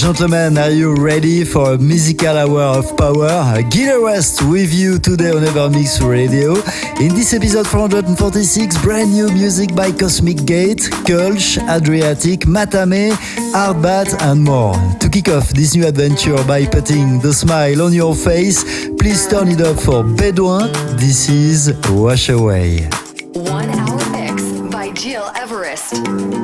gentlemen, are you ready for a musical hour of power? Gil Everest with you today on Evermix Radio. In this episode 446, brand new music by Cosmic Gate, Kulch, Adriatic, Matame, Arbat, and more. To kick off this new adventure by putting the smile on your face, please turn it up for Bedouin. This is Wash Away. One hour mix by Gil Everest.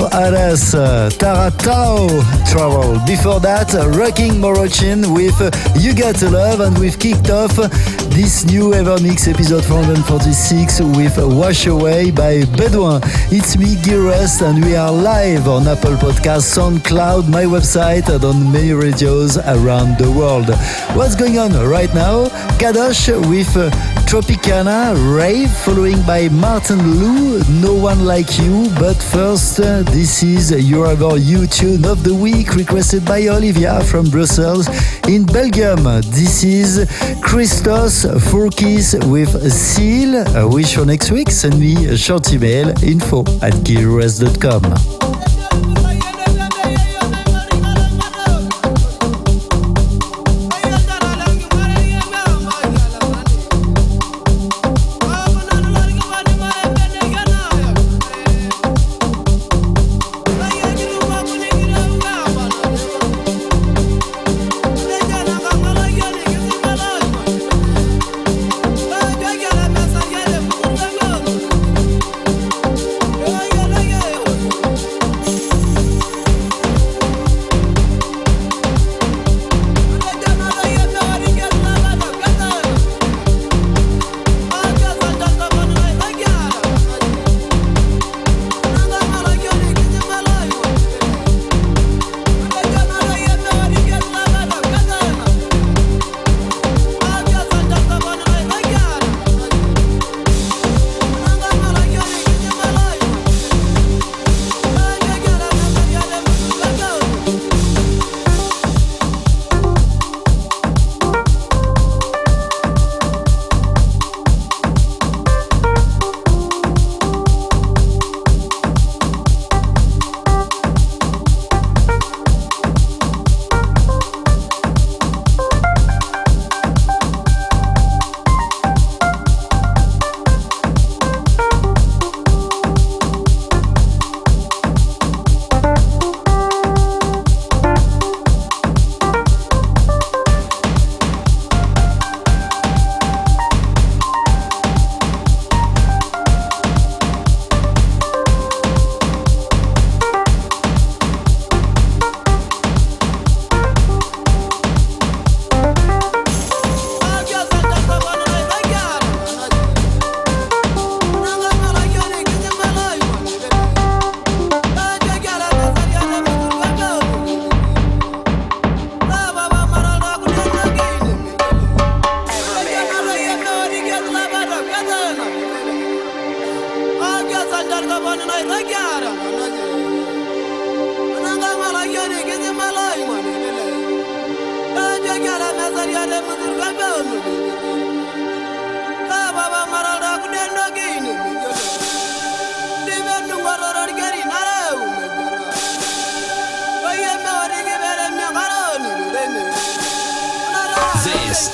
Alfonso Aras, uh, Taratao Travel. Before that, Rocking Moroccan with uh, You Got to Love, and we've kicked off this new Evermix episode 446 with Wash Away by Bedouin. It's me, Gil Everest, and we are live on Apple Podcasts, SoundCloud, my website, and on many radios around the world. What's going on right now? Kadosh with uh, Tropicana, Rave, following by Martin Lou, No One Like You. But first, uh, this is you tune of the week, requested by Olivia from Brussels in Belgium. This is Christos Fourkis with Seal. A wish for next week. Send me a short email info at gearrest.com.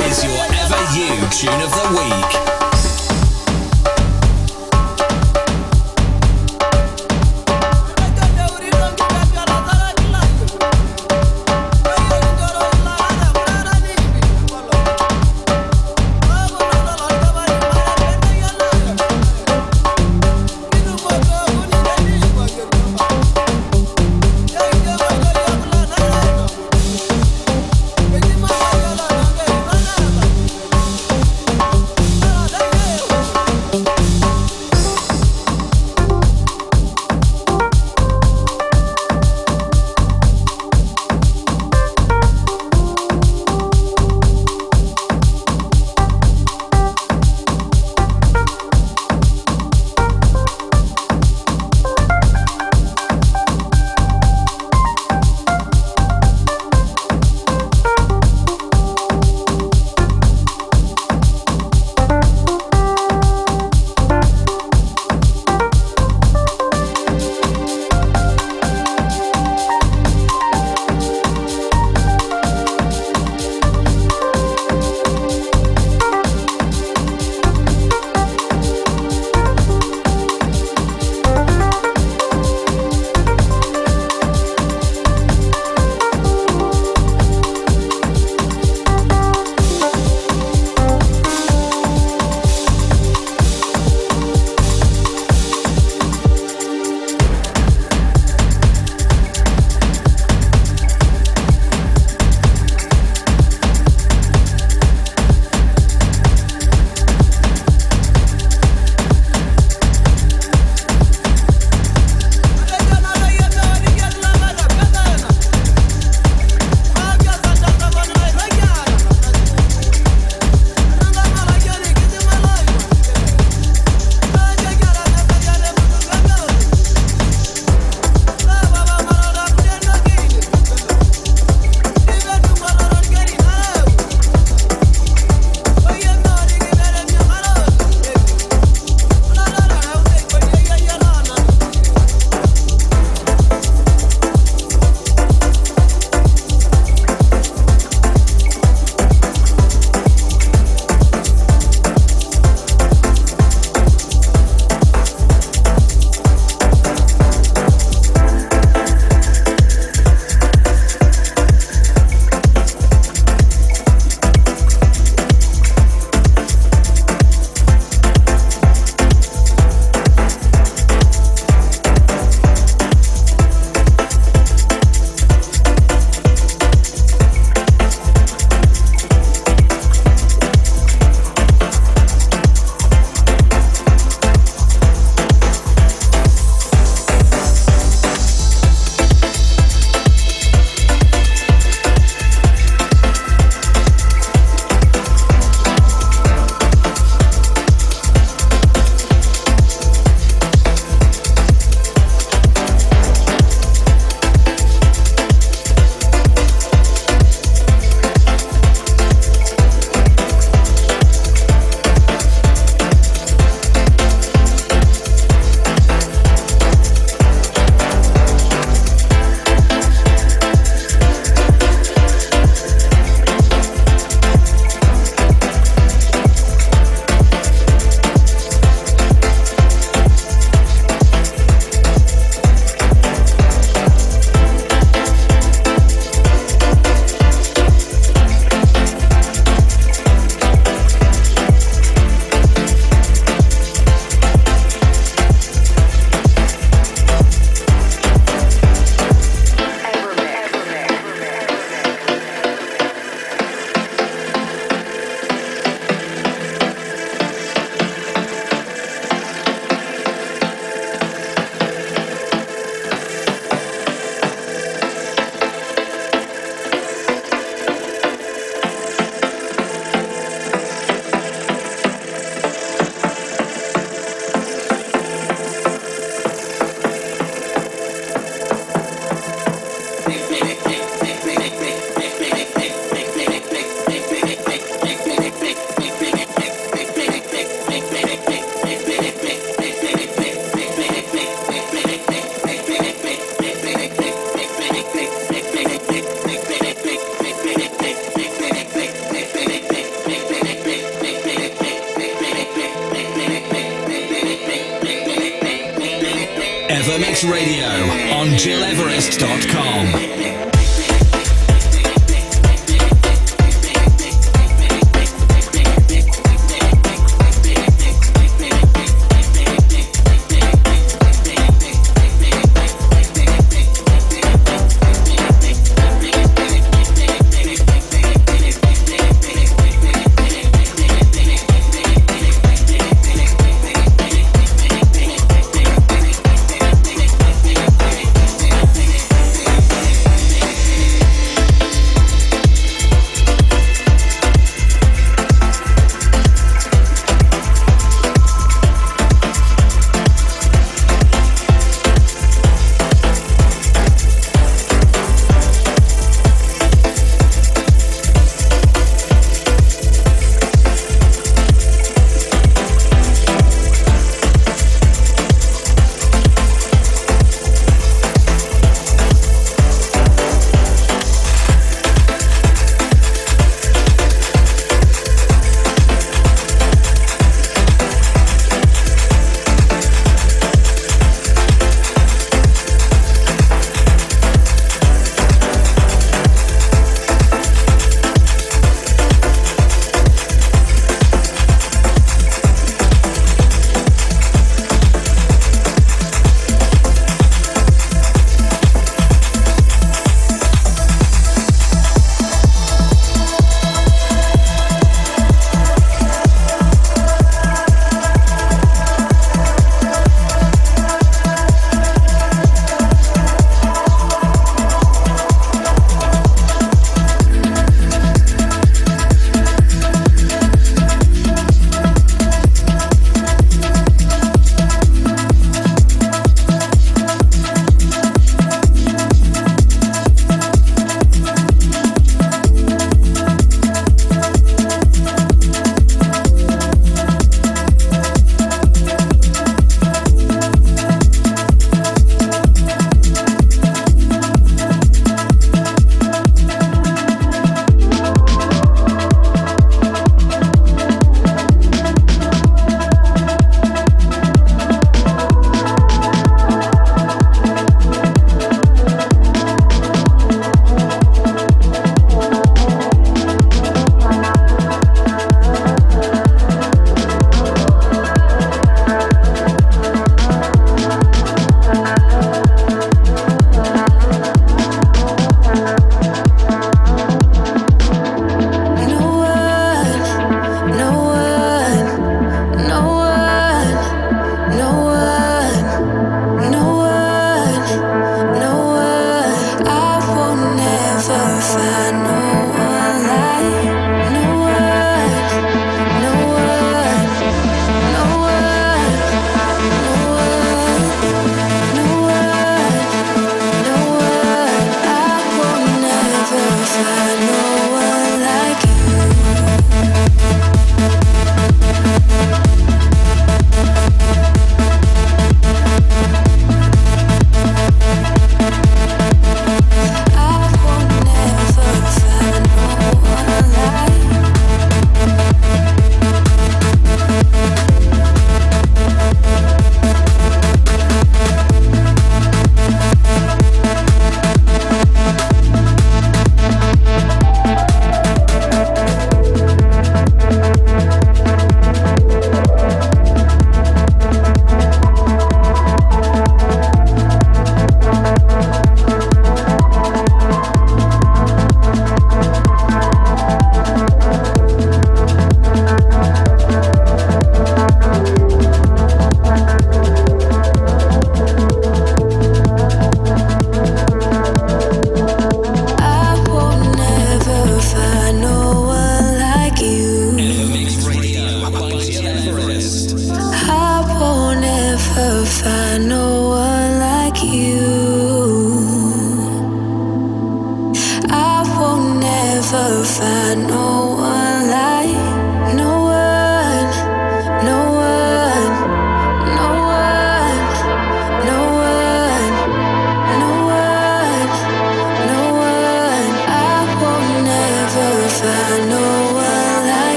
is your Ever You tune of the week.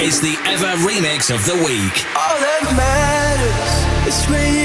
is the Ever remix of the week. All that matters is real.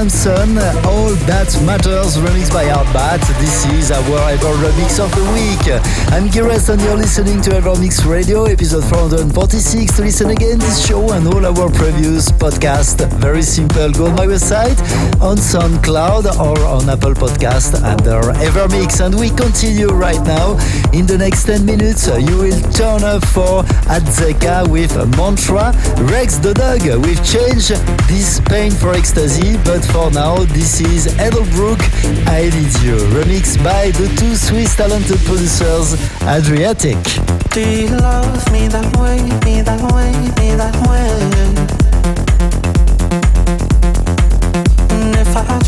Abrahamson, All That Matters, remixed by Artbat. This is our Ever Remix of the Week. I'm Gires and you're listening to Ever Mix Radio, episode 446. To listen again this show and all our previous podcasts, very simple. Go on my website, on SoundCloud or on Apple Podcast under Evermix. And we continue right now. In the next 10 minutes, you will turn up for Adzeka with Mantra, Rex the Dog with Change, This Pain for Ecstasy, but for now, this is Edelbrook, I Need You, remixed by the two Swiss talented producers, Adriatique. Do you love me that way, me that way, me that way? And if I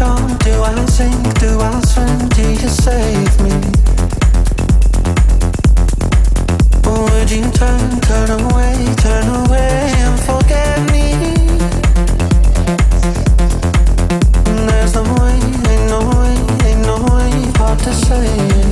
do I sink, do I swim, do you save me? Or would you turn, turn away, turn away and forget me? To say.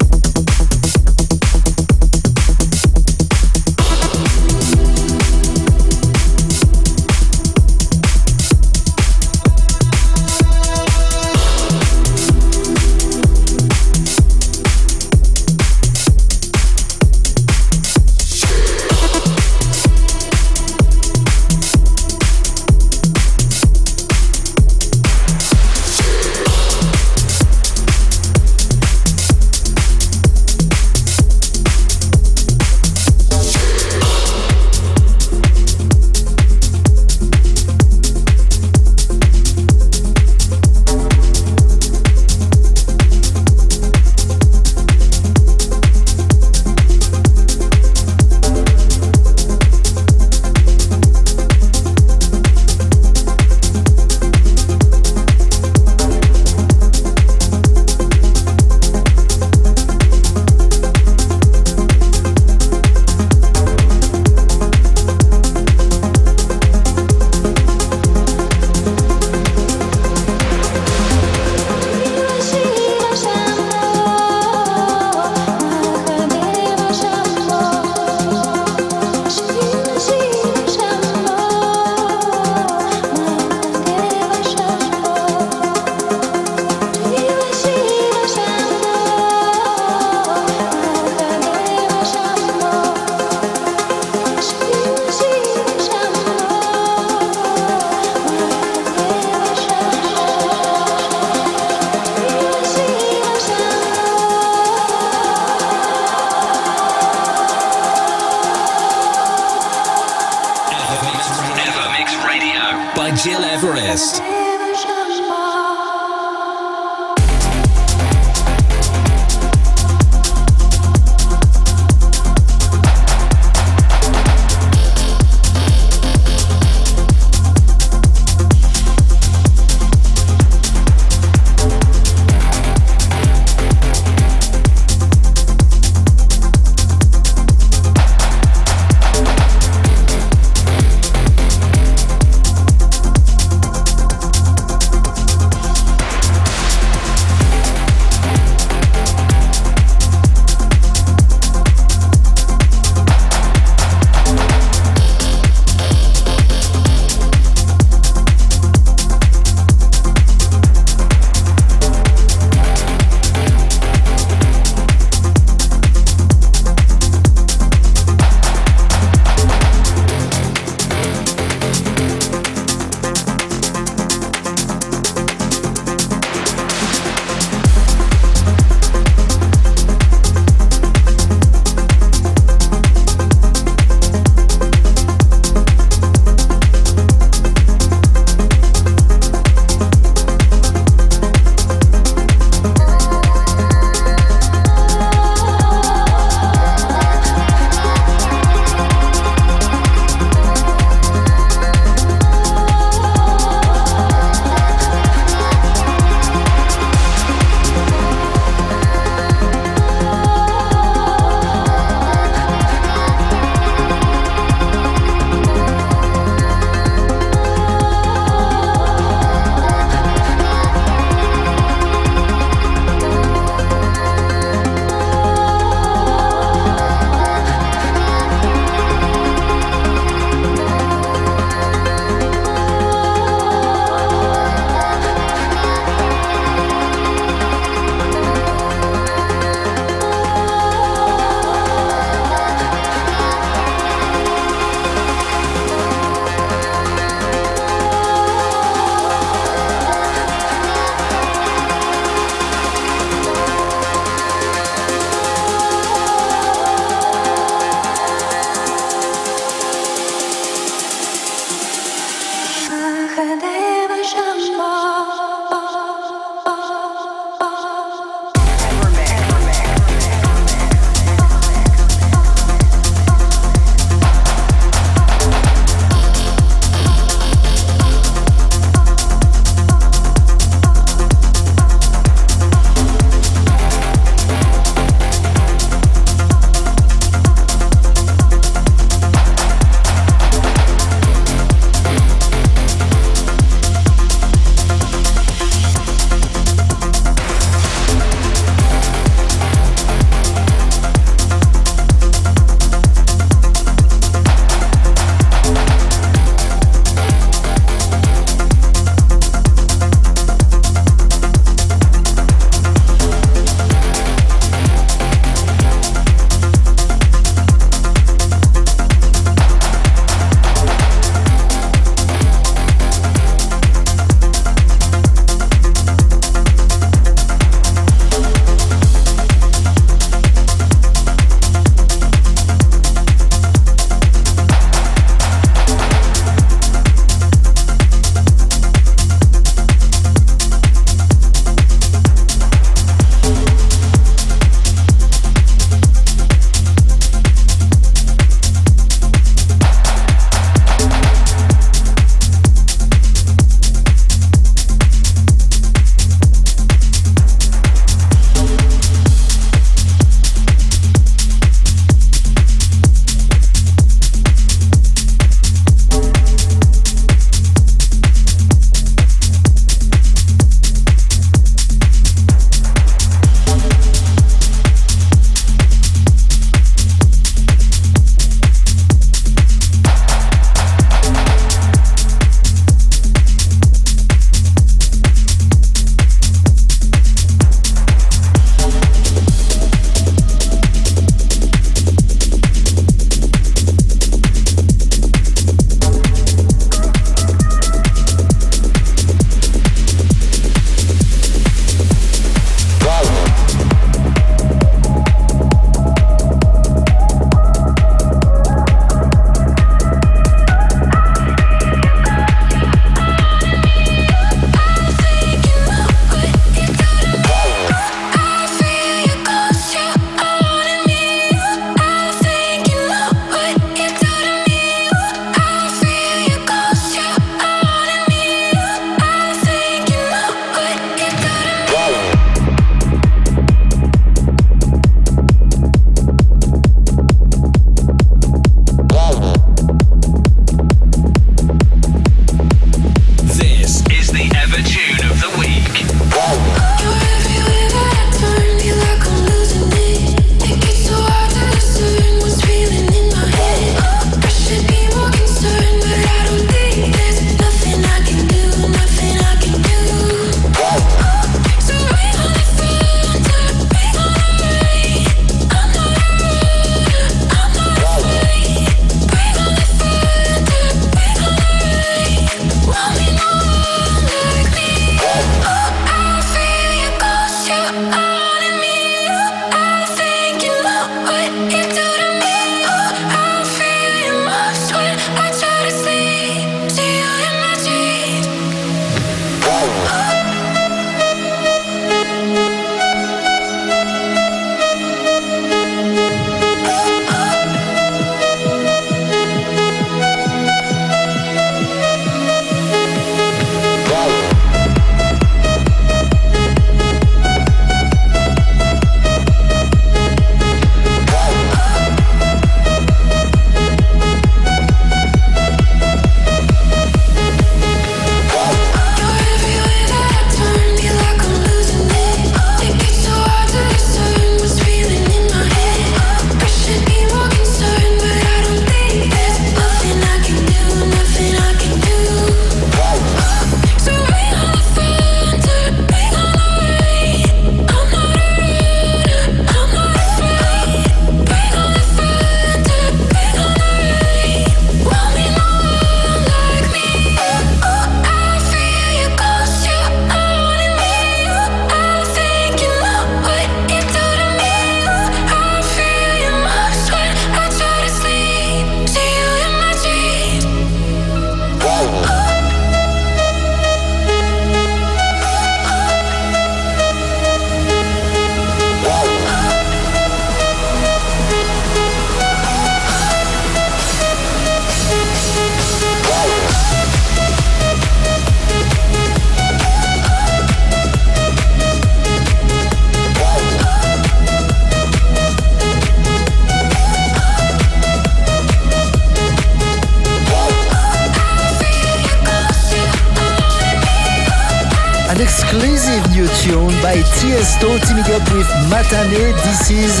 Tiesto teaming up with Matane. This is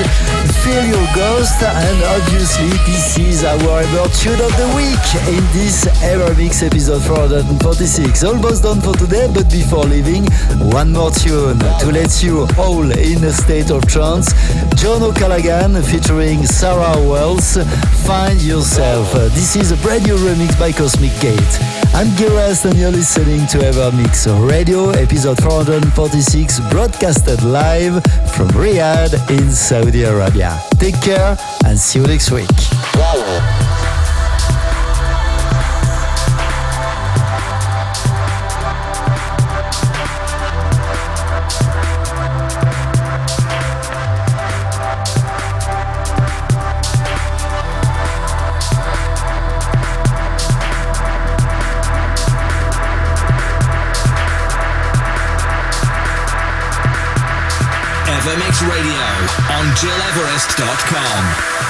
Feel Your Ghost, and obviously this is our ever tune of the week in this ever mix episode 446. Almost done for today, but before leaving, one more tune to let you all in a state of trance. John O'Callaghan featuring Sarah Howells, Find Yourself. This is a brand new remix by Cosmic Gate. I'm Giras and you're listening to Ever Evermix Radio, episode 446, broadcasted live from Riyadh in Saudi Arabia. Take care and see you next week. Evermix Radio on GilEverest.com.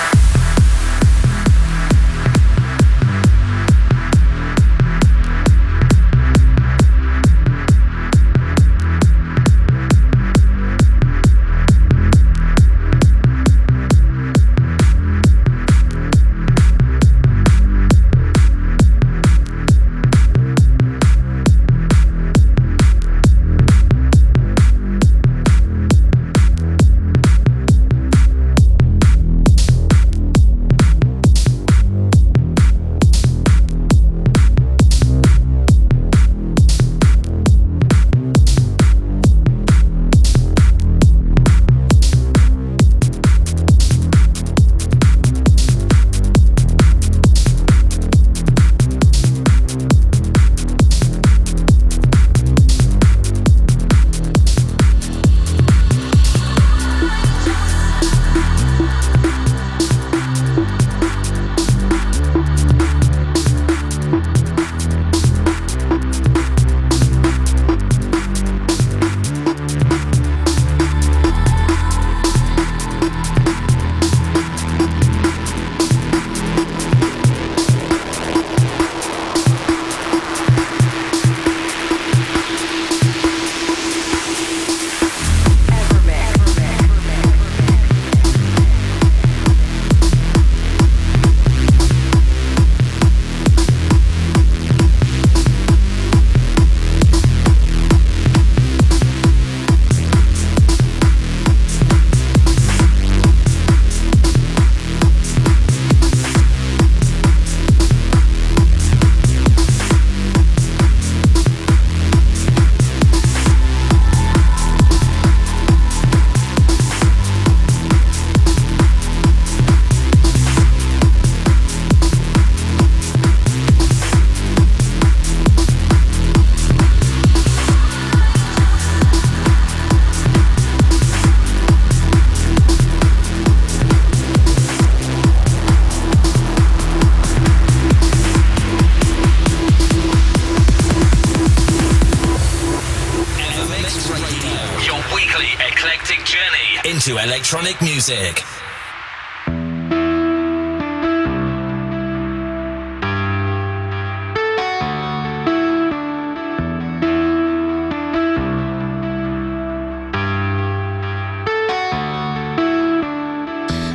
music.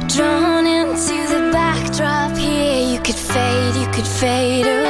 Drawn into the backdrop here, you could fade, you could fade away.